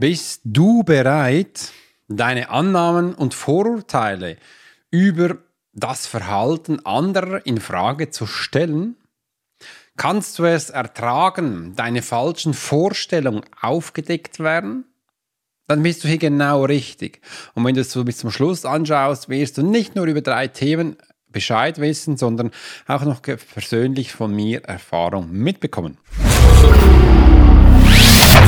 Bist du bereit, deine Annahmen und Vorurteile über das Verhalten anderer in Frage zu stellen? Kannst du es ertragen, deine falschen Vorstellungen aufgedeckt werden? Dann bist du hier genau richtig. Und wenn du es so bis zum Schluss anschaust, wirst du nicht nur über drei Themen Bescheid wissen, sondern auch noch persönlich von mir Erfahrung mitbekommen.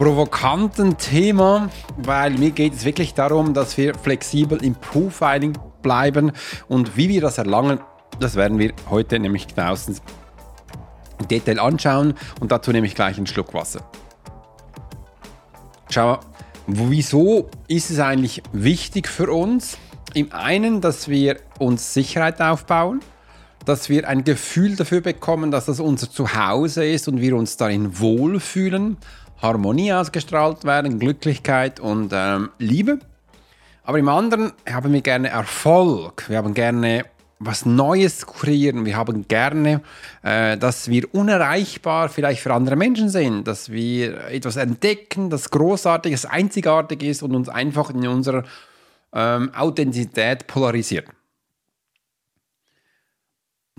provokanten Thema, weil mir geht es wirklich darum, dass wir flexibel im Profiling bleiben und wie wir das erlangen, das werden wir heute nämlich genauestens im Detail anschauen und dazu nehme ich gleich einen Schluck Wasser. Schau, wieso ist es eigentlich wichtig für uns? Im einen, dass wir uns Sicherheit aufbauen, dass wir ein Gefühl dafür bekommen, dass das unser Zuhause ist und wir uns darin wohlfühlen, Harmonie ausgestrahlt werden, Glücklichkeit und ähm, Liebe. Aber im anderen haben wir gerne Erfolg, wir haben gerne was Neues kreieren, wir haben gerne, äh, dass wir unerreichbar vielleicht für andere Menschen sind, dass wir etwas entdecken, das großartig, das einzigartig ist und uns einfach in unserer ähm, Authentizität polarisiert.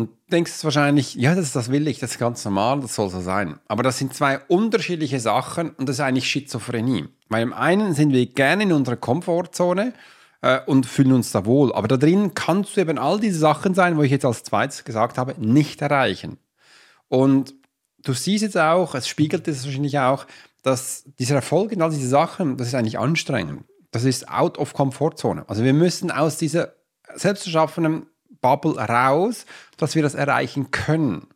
Und denkst wahrscheinlich, ja, das, das will ich, das ist ganz normal, das soll so sein. Aber das sind zwei unterschiedliche Sachen und das ist eigentlich Schizophrenie. Weil im einen sind wir gerne in unserer Komfortzone äh, und fühlen uns da wohl. Aber da drin kannst du eben all diese Sachen sein, wo ich jetzt als zweites gesagt habe, nicht erreichen. Und du siehst jetzt auch, es spiegelt es wahrscheinlich auch, dass dieser Erfolg in all diese Sachen, das ist eigentlich anstrengend. Das ist out of Komfortzone. Also wir müssen aus dieser selbst erschaffenen Bubble raus, dass wir das erreichen können.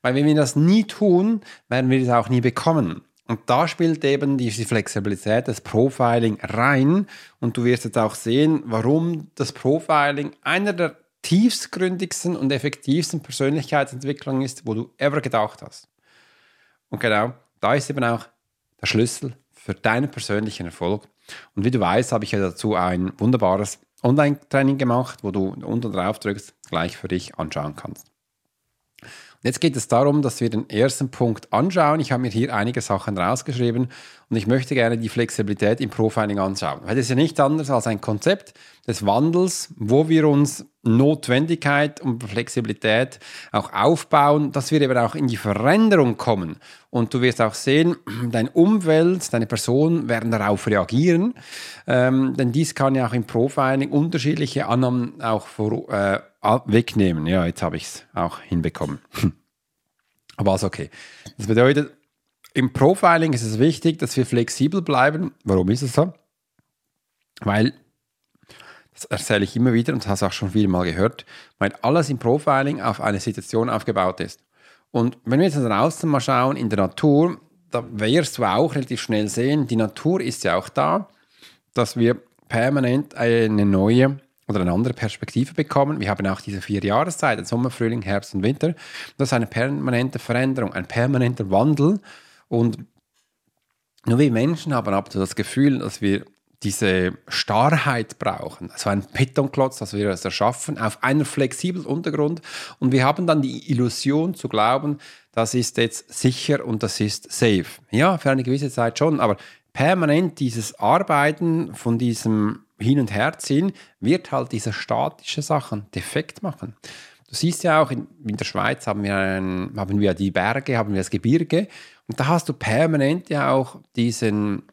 Weil wenn wir das nie tun, werden wir das auch nie bekommen. Und da spielt eben diese Flexibilität, das Profiling rein. Und du wirst jetzt auch sehen, warum das Profiling einer der tiefstgründigsten und effektivsten Persönlichkeitsentwicklungen ist, wo du ever gedacht hast. Und genau, da ist eben auch der Schlüssel für deinen persönlichen Erfolg. Und wie du weißt, habe ich ja dazu ein wunderbares Online-Training gemacht, wo du unten drauf drückst, gleich für dich anschauen kannst. Und jetzt geht es darum, dass wir den ersten Punkt anschauen. Ich habe mir hier einige Sachen rausgeschrieben und ich möchte gerne die Flexibilität im Profiling anschauen. Weil das ist ja nicht anders als ein Konzept des Wandels, wo wir uns Notwendigkeit und Flexibilität auch aufbauen, dass wir eben auch in die Veränderung kommen. Und du wirst auch sehen, dein Umwelt, deine Person werden darauf reagieren, ähm, denn dies kann ja auch im Profiling unterschiedliche Annahmen auch vor, äh, wegnehmen. Ja, jetzt habe ich es auch hinbekommen. Aber ist okay. Das bedeutet, im Profiling ist es wichtig, dass wir flexibel bleiben. Warum ist es so? Weil, das erzähle ich immer wieder und das hast du auch schon viel mal gehört, weil alles im Profiling auf eine Situation aufgebaut ist. Und wenn wir jetzt draußen mal schauen, in der Natur, da wirst du auch relativ schnell sehen, die Natur ist ja auch da, dass wir permanent eine neue oder eine andere Perspektive bekommen. Wir haben auch diese vier Jahreszeiten, Sommer, Frühling, Herbst und Winter. Das ist eine permanente Veränderung, ein permanenter Wandel. Und nur wir Menschen haben ab das Gefühl, dass wir diese Starrheit brauchen, also ein Betonklotz, das wir es erschaffen, auf einem flexiblen Untergrund. Und wir haben dann die Illusion zu glauben, das ist jetzt sicher und das ist safe. Ja, für eine gewisse Zeit schon, aber permanent dieses Arbeiten von diesem hin und her ziehen, wird halt diese statische Sachen defekt machen. Du siehst ja auch, in, in der Schweiz haben wir, ein, haben wir die Berge, haben wir das Gebirge und da hast du permanent ja auch diesen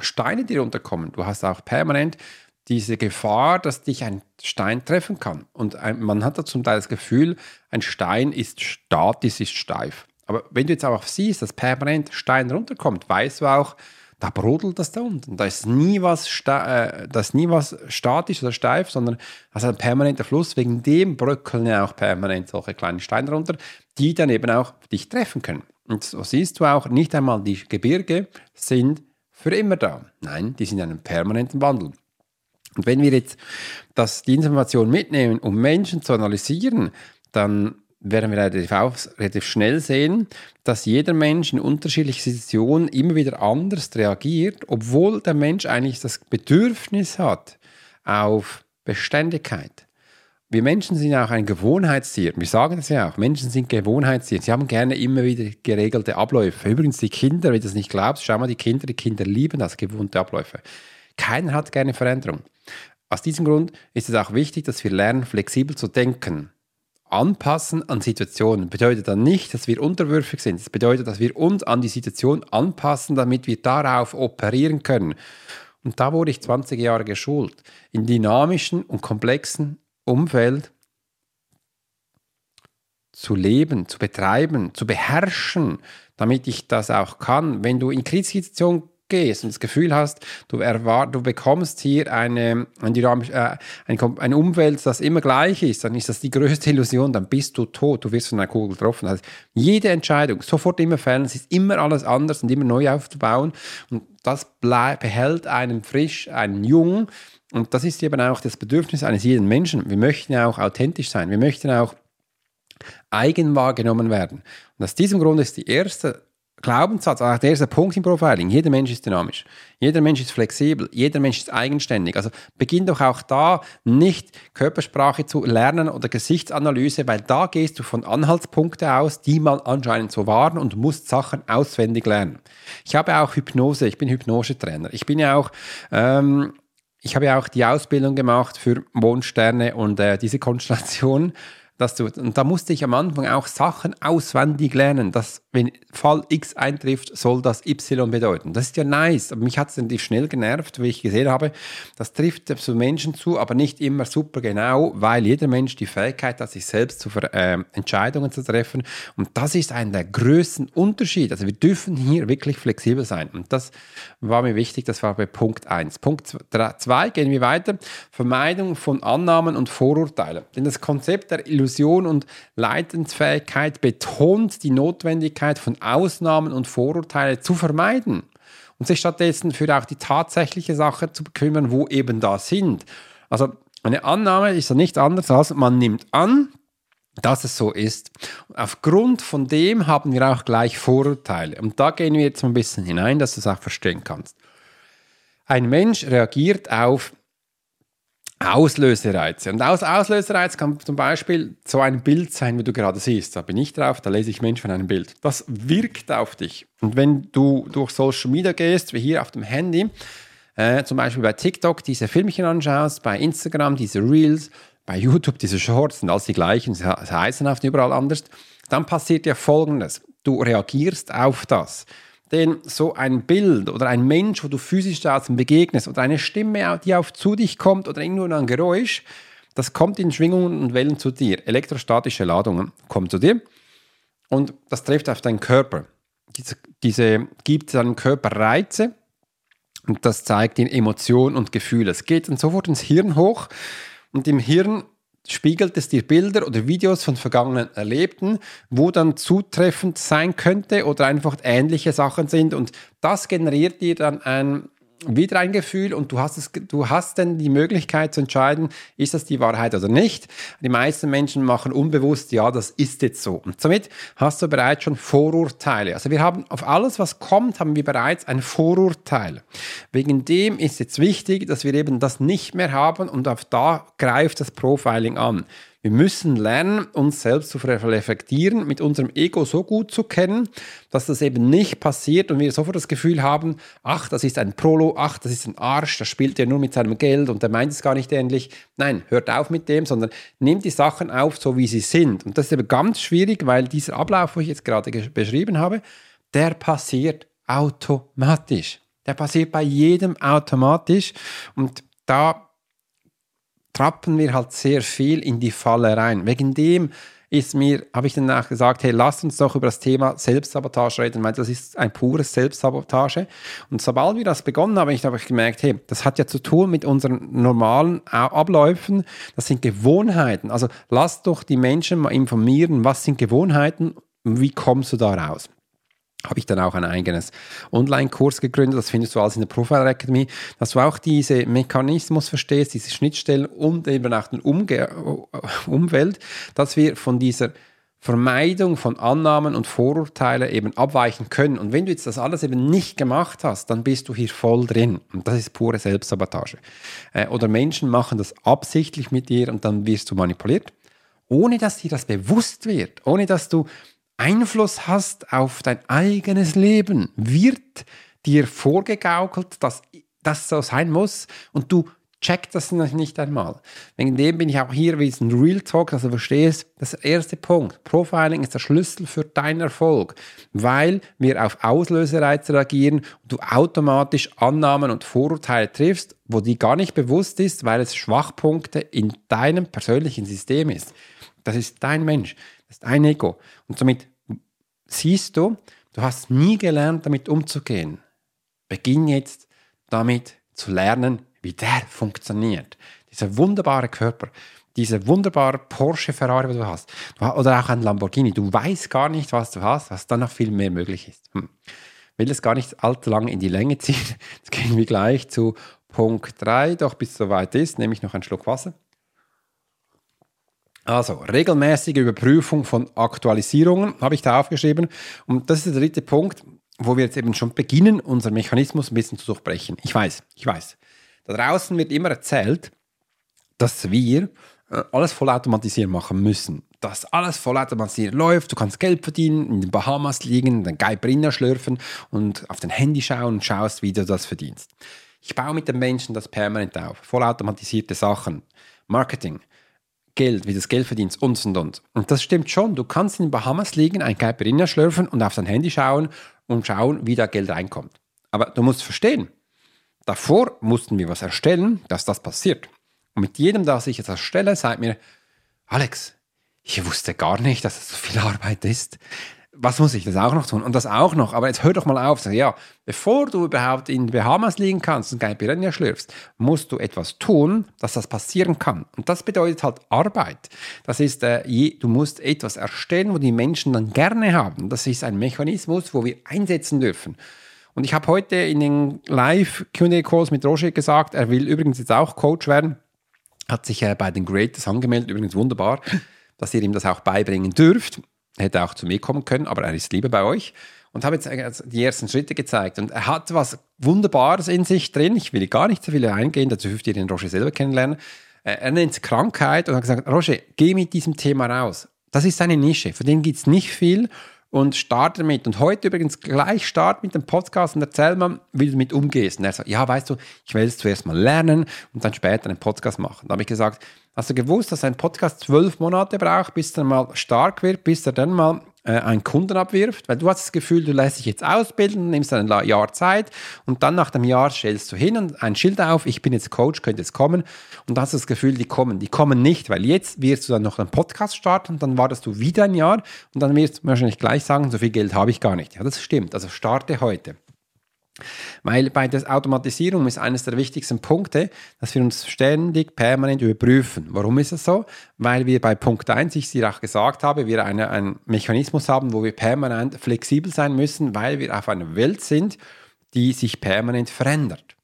Steine, die runterkommen. Du hast auch permanent diese Gefahr, dass dich ein Stein treffen kann. Und ein, man hat da zum Teil das Gefühl, ein Stein ist statisch, ist steif. Aber wenn du jetzt auch siehst, dass permanent Stein runterkommt, weißt du auch, da brodelt das da unten. Da ist nie was, äh, da ist nie was statisch oder steif, sondern das ist ein permanenter Fluss. Wegen dem bröckeln ja auch permanent solche kleinen Steine runter, die dann eben auch dich treffen können. Und so siehst du auch, nicht einmal die Gebirge sind für immer da. Nein, die sind in einem permanenten Wandel. Und wenn wir jetzt das, die Information mitnehmen, um Menschen zu analysieren, dann werden wir relativ, relativ schnell sehen, dass jeder Mensch in unterschiedlichen Situationen immer wieder anders reagiert, obwohl der Mensch eigentlich das Bedürfnis hat auf Beständigkeit. Wir Menschen sind auch ein Gewohnheitstier. Wir sagen das ja auch. Menschen sind Gewohnheitstiere. Sie haben gerne immer wieder geregelte Abläufe. Übrigens, die Kinder, wenn du das nicht glaubst, schau mal die Kinder. Die Kinder lieben das, gewohnte Abläufe. Keiner hat gerne Veränderung. Aus diesem Grund ist es auch wichtig, dass wir lernen, flexibel zu denken. Anpassen an Situationen bedeutet dann nicht, dass wir unterwürfig sind. Es bedeutet, dass wir uns an die Situation anpassen, damit wir darauf operieren können. Und da wurde ich 20 Jahre geschult. In dynamischen und komplexen Umfeld zu leben, zu betreiben, zu beherrschen, damit ich das auch kann. Wenn du in Krisensituationen gehst und das Gefühl hast, du, erwart, du bekommst hier eine, ein dynamisch, äh, ein, eine Umwelt, das immer gleich ist, dann ist das die größte Illusion, dann bist du tot, du wirst von einer Kugel getroffen. Also jede Entscheidung, sofort immer fällen, es ist immer alles anders und immer neu aufzubauen und das behält einen frisch, einen jung und das ist eben auch das Bedürfnis eines jeden Menschen. Wir möchten ja auch authentisch sein, wir möchten auch eigen wahrgenommen werden. Und aus diesem Grund ist die erste Glaubenssatz, auch der erste Punkt im Profiling, jeder Mensch ist dynamisch, jeder Mensch ist flexibel, jeder Mensch ist eigenständig. Also beginn doch auch da nicht Körpersprache zu lernen oder Gesichtsanalyse, weil da gehst du von Anhaltspunkten aus, die mal anscheinend so waren und musst Sachen auswendig lernen. Ich habe auch Hypnose, ich bin Hypnosetrainer. Ich bin ja auch ähm, ich habe ja auch die Ausbildung gemacht für Mondsterne und äh, diese Konstellation dass du, und da musste ich am Anfang auch Sachen auswendig lernen, dass wenn Fall X eintrifft, soll das Y bedeuten. Das ist ja nice, aber mich hat es natürlich schnell genervt, wie ich gesehen habe, das trifft zu Menschen zu, aber nicht immer super genau, weil jeder Mensch die Fähigkeit hat, sich selbst zu äh, Entscheidungen zu treffen und das ist einer der größten Unterschiede. Also wir dürfen hier wirklich flexibel sein und das war mir wichtig, das war bei Punkt 1. Punkt 2 gehen wir weiter, Vermeidung von Annahmen und Vorurteilen. Denn das Konzept der Illusion Illusion und Leidensfähigkeit betont die Notwendigkeit von Ausnahmen und Vorurteile zu vermeiden und sich stattdessen für auch die tatsächliche Sache zu kümmern, wo eben da sind. Also eine Annahme ist ja nichts anderes als man nimmt an, dass es so ist. Aufgrund von dem haben wir auch gleich Vorurteile. Und da gehen wir jetzt ein bisschen hinein, dass du es auch verstehen kannst. Ein Mensch reagiert auf Auslösereize. Und aus Auslösereiz kann zum Beispiel so ein Bild sein, wie du gerade siehst. Da bin ich drauf, da lese ich Mensch von einem Bild. Das wirkt auf dich. Und wenn du durch Social Media gehst, wie hier auf dem Handy, äh, zum Beispiel bei TikTok diese Filmchen anschaust, bei Instagram diese Reels, bei YouTube diese Shorts sind alles die gleichen, sie heißen oft überall anders, dann passiert ja Folgendes. Du reagierst auf das. Denn so ein Bild oder ein Mensch, wo du physisch da begegnest oder eine Stimme, die auf zu dich kommt oder irgendwo ein Geräusch, das kommt in Schwingungen und Wellen zu dir. Elektrostatische Ladungen kommen zu dir und das trifft auf deinen Körper. Diese, diese gibt deinem Körper Reize und das zeigt dir Emotionen und Gefühle. Es geht dann sofort ins Hirn hoch und im Hirn spiegelt es dir Bilder oder Videos von vergangenen Erlebten, wo dann zutreffend sein könnte oder einfach ähnliche Sachen sind. Und das generiert dir dann ein wieder ein Gefühl und du hast, es, du hast dann die Möglichkeit zu entscheiden, ist das die Wahrheit oder nicht. Die meisten Menschen machen unbewusst, ja, das ist jetzt so. Und somit hast du bereits schon Vorurteile. Also wir haben auf alles, was kommt, haben wir bereits ein Vorurteil. Wegen dem ist jetzt wichtig, dass wir eben das nicht mehr haben und auf da greift das Profiling an. Wir müssen lernen, uns selbst zu reflektieren, mit unserem Ego so gut zu kennen, dass das eben nicht passiert und wir sofort das Gefühl haben, ach, das ist ein Prolo, ach, das ist ein Arsch, das spielt ja nur mit seinem Geld und der meint es gar nicht ähnlich. Nein, hört auf mit dem, sondern nehmt die Sachen auf, so wie sie sind. Und das ist eben ganz schwierig, weil dieser Ablauf, wo ich jetzt gerade beschrieben habe, der passiert automatisch. Der passiert bei jedem automatisch und da trappen wir halt sehr viel in die Falle rein. Wegen dem ist mir, habe ich danach gesagt, hey, lasst uns doch über das Thema Selbstsabotage reden, weil das ist ein pures Selbstsabotage. Und sobald wir das begonnen haben, habe ich gemerkt, hey, das hat ja zu tun mit unseren normalen Abläufen, das sind Gewohnheiten. Also lasst doch die Menschen mal informieren, was sind Gewohnheiten, wie kommst du da raus? Habe ich dann auch ein eigenes Online-Kurs gegründet, das findest du alles in der Profile Academy, dass du auch diese Mechanismus verstehst, diese Schnittstellen und eben auch die Umge Umwelt, dass wir von dieser Vermeidung von Annahmen und Vorurteilen eben abweichen können. Und wenn du jetzt das alles eben nicht gemacht hast, dann bist du hier voll drin. Und das ist pure Selbstsabotage. Äh, oder Menschen machen das absichtlich mit dir und dann wirst du manipuliert, ohne dass dir das bewusst wird, ohne dass du Einfluss hast auf dein eigenes Leben, wird dir vorgegaukelt, dass das so sein muss und du checkst das nicht einmal. Wegen dem bin ich auch hier wie ein Real Talk, dass du verstehst, das erste Punkt, Profiling ist der Schlüssel für deinen Erfolg, weil wir auf Auslösereize reagieren und du automatisch Annahmen und Vorurteile triffst, wo die gar nicht bewusst ist, weil es Schwachpunkte in deinem persönlichen System ist. Das ist dein Mensch, ist dein Ego. Und somit siehst du, du hast nie gelernt, damit umzugehen. Beginn jetzt damit zu lernen, wie der funktioniert. Dieser wunderbare Körper, dieser wunderbare Porsche Ferrari, den du hast, oder auch ein Lamborghini. Du weißt gar nicht, was du hast, was dann noch viel mehr möglich ist. Hm. Will es gar nicht allzu lange in die Länge ziehen. Jetzt gehen wir gleich zu Punkt 3, doch bis es soweit ist, nehme ich noch einen Schluck Wasser. Also, regelmäßige Überprüfung von Aktualisierungen habe ich da aufgeschrieben. Und das ist der dritte Punkt, wo wir jetzt eben schon beginnen, unseren Mechanismus ein bisschen zu durchbrechen. Ich weiß, ich weiß. Da draußen wird immer erzählt, dass wir äh, alles vollautomatisieren machen müssen. Dass alles vollautomatisiert läuft, du kannst Geld verdienen, in den Bahamas liegen, den Geibrinder schlürfen und auf dein Handy schauen und schaust, wie du das verdienst. Ich baue mit den Menschen das permanent auf. Vollautomatisierte Sachen. Marketing. Geld, wie das Geld verdienst und und und. Und das stimmt schon. Du kannst in den Bahamas liegen, ein Caipirinha schlürfen und auf dein Handy schauen und schauen, wie da Geld reinkommt. Aber du musst verstehen, davor mussten wir was erstellen, dass das passiert. Und mit jedem, das ich jetzt erstelle, sagt mir, Alex, ich wusste gar nicht, dass es so viel Arbeit ist was muss ich das auch noch tun? Und das auch noch, aber jetzt hör doch mal auf. Sag, ja, bevor du überhaupt in Bahamas liegen kannst und kein Piranha schlürfst, musst du etwas tun, dass das passieren kann. Und das bedeutet halt Arbeit. Das ist, äh, je, du musst etwas erstellen, wo die Menschen dann gerne haben. Das ist ein Mechanismus, wo wir einsetzen dürfen. Und ich habe heute in den Live-Q&A-Calls mit Roger gesagt, er will übrigens jetzt auch Coach werden, hat sich äh, bei den Greatest angemeldet, übrigens wunderbar, dass ihr ihm das auch beibringen dürft hätte auch zu mir kommen können, aber er ist lieber bei euch und habe jetzt die ersten Schritte gezeigt. Und er hat was Wunderbares in sich drin. Ich will gar nicht so viel eingehen, dazu dürft ihr den Roger selber kennenlernen. Er nennt es Krankheit und hat gesagt, Roger, geh mit diesem Thema raus. Das ist eine Nische, von dem gibt es nicht viel und starte damit. Und heute übrigens gleich start mit dem Podcast und erzähl mal, wie du damit umgehst. Und er sagt, ja, weißt du, ich will es zuerst mal lernen und dann später einen Podcast machen. Da habe ich gesagt, Hast du gewusst, dass ein Podcast zwölf Monate braucht, bis er mal stark wird, bis er dann mal einen Kunden abwirft? Weil du hast das Gefühl, du lässt dich jetzt ausbilden, nimmst ein Jahr Zeit und dann nach dem Jahr stellst du hin und ein Schild auf, ich bin jetzt Coach, könnte jetzt kommen und dann hast du das Gefühl, die kommen. Die kommen nicht, weil jetzt wirst du dann noch einen Podcast starten dann wartest du wieder ein Jahr und dann wirst du wahrscheinlich gleich sagen, so viel Geld habe ich gar nicht. Ja, das stimmt. Also starte heute. Weil bei der Automatisierung ist eines der wichtigsten Punkte, dass wir uns ständig permanent überprüfen. Warum ist es so? Weil wir bei Punkt 1, ich es dir auch gesagt habe, wir eine, einen Mechanismus haben, wo wir permanent flexibel sein müssen, weil wir auf einer Welt sind, die sich permanent verändert.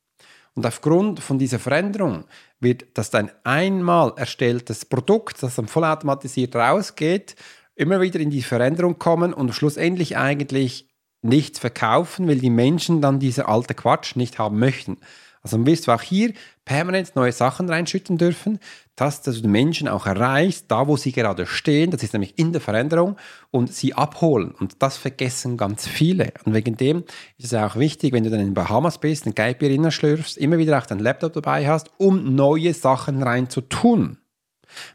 Und aufgrund von dieser Veränderung wird das dein einmal erstelltes Produkt, das dann vollautomatisiert rausgeht, immer wieder in die Veränderung kommen und schlussendlich eigentlich nichts verkaufen, weil die Menschen dann diese alte Quatsch nicht haben möchten. Also wirst du auch hier permanent neue Sachen reinschütten dürfen, dass du die Menschen auch erreichst, da wo sie gerade stehen, das ist nämlich in der Veränderung, und sie abholen. Und das vergessen ganz viele. Und wegen dem ist es auch wichtig, wenn du dann in Bahamas bist, ein Geibier schlürfst, immer wieder auch deinen Laptop dabei hast, um neue Sachen rein zu tun.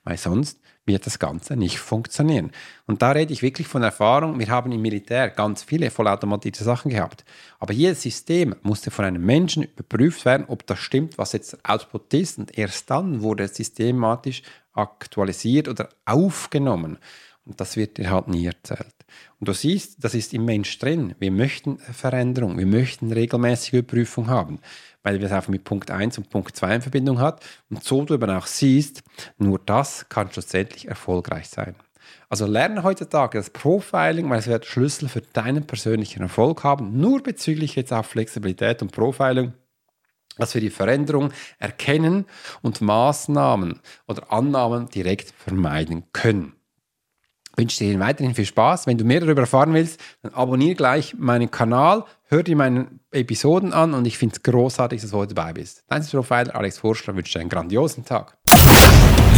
Weil sonst wird das Ganze nicht funktionieren. Und da rede ich wirklich von Erfahrung. Wir haben im Militär ganz viele vollautomatisierte Sachen gehabt. Aber jedes System musste von einem Menschen überprüft werden, ob das stimmt, was jetzt der Output ist. Und erst dann wurde es systematisch aktualisiert oder aufgenommen. Und das wird dir halt nie erzählt. Und du siehst, das ist im Mensch drin. Wir möchten Veränderung, wir möchten regelmäßige Überprüfung haben, weil wir es auch mit Punkt 1 und Punkt 2 in Verbindung hat. Und so du eben auch siehst, nur das kann schlussendlich erfolgreich sein. Also lerne heutzutage das Profiling, weil es wird Schlüssel für deinen persönlichen Erfolg haben, nur bezüglich jetzt auch Flexibilität und Profiling dass wir die Veränderung erkennen und Maßnahmen oder Annahmen direkt vermeiden können. Ich wünsche dir weiterhin viel Spaß. Wenn du mehr darüber erfahren willst, dann abonniere gleich meinen Kanal, hör dir meine Episoden an und ich finde es großartig, dass du heute dabei bist. Dein Profiler Alex Forschler wünsche dir einen grandiosen Tag.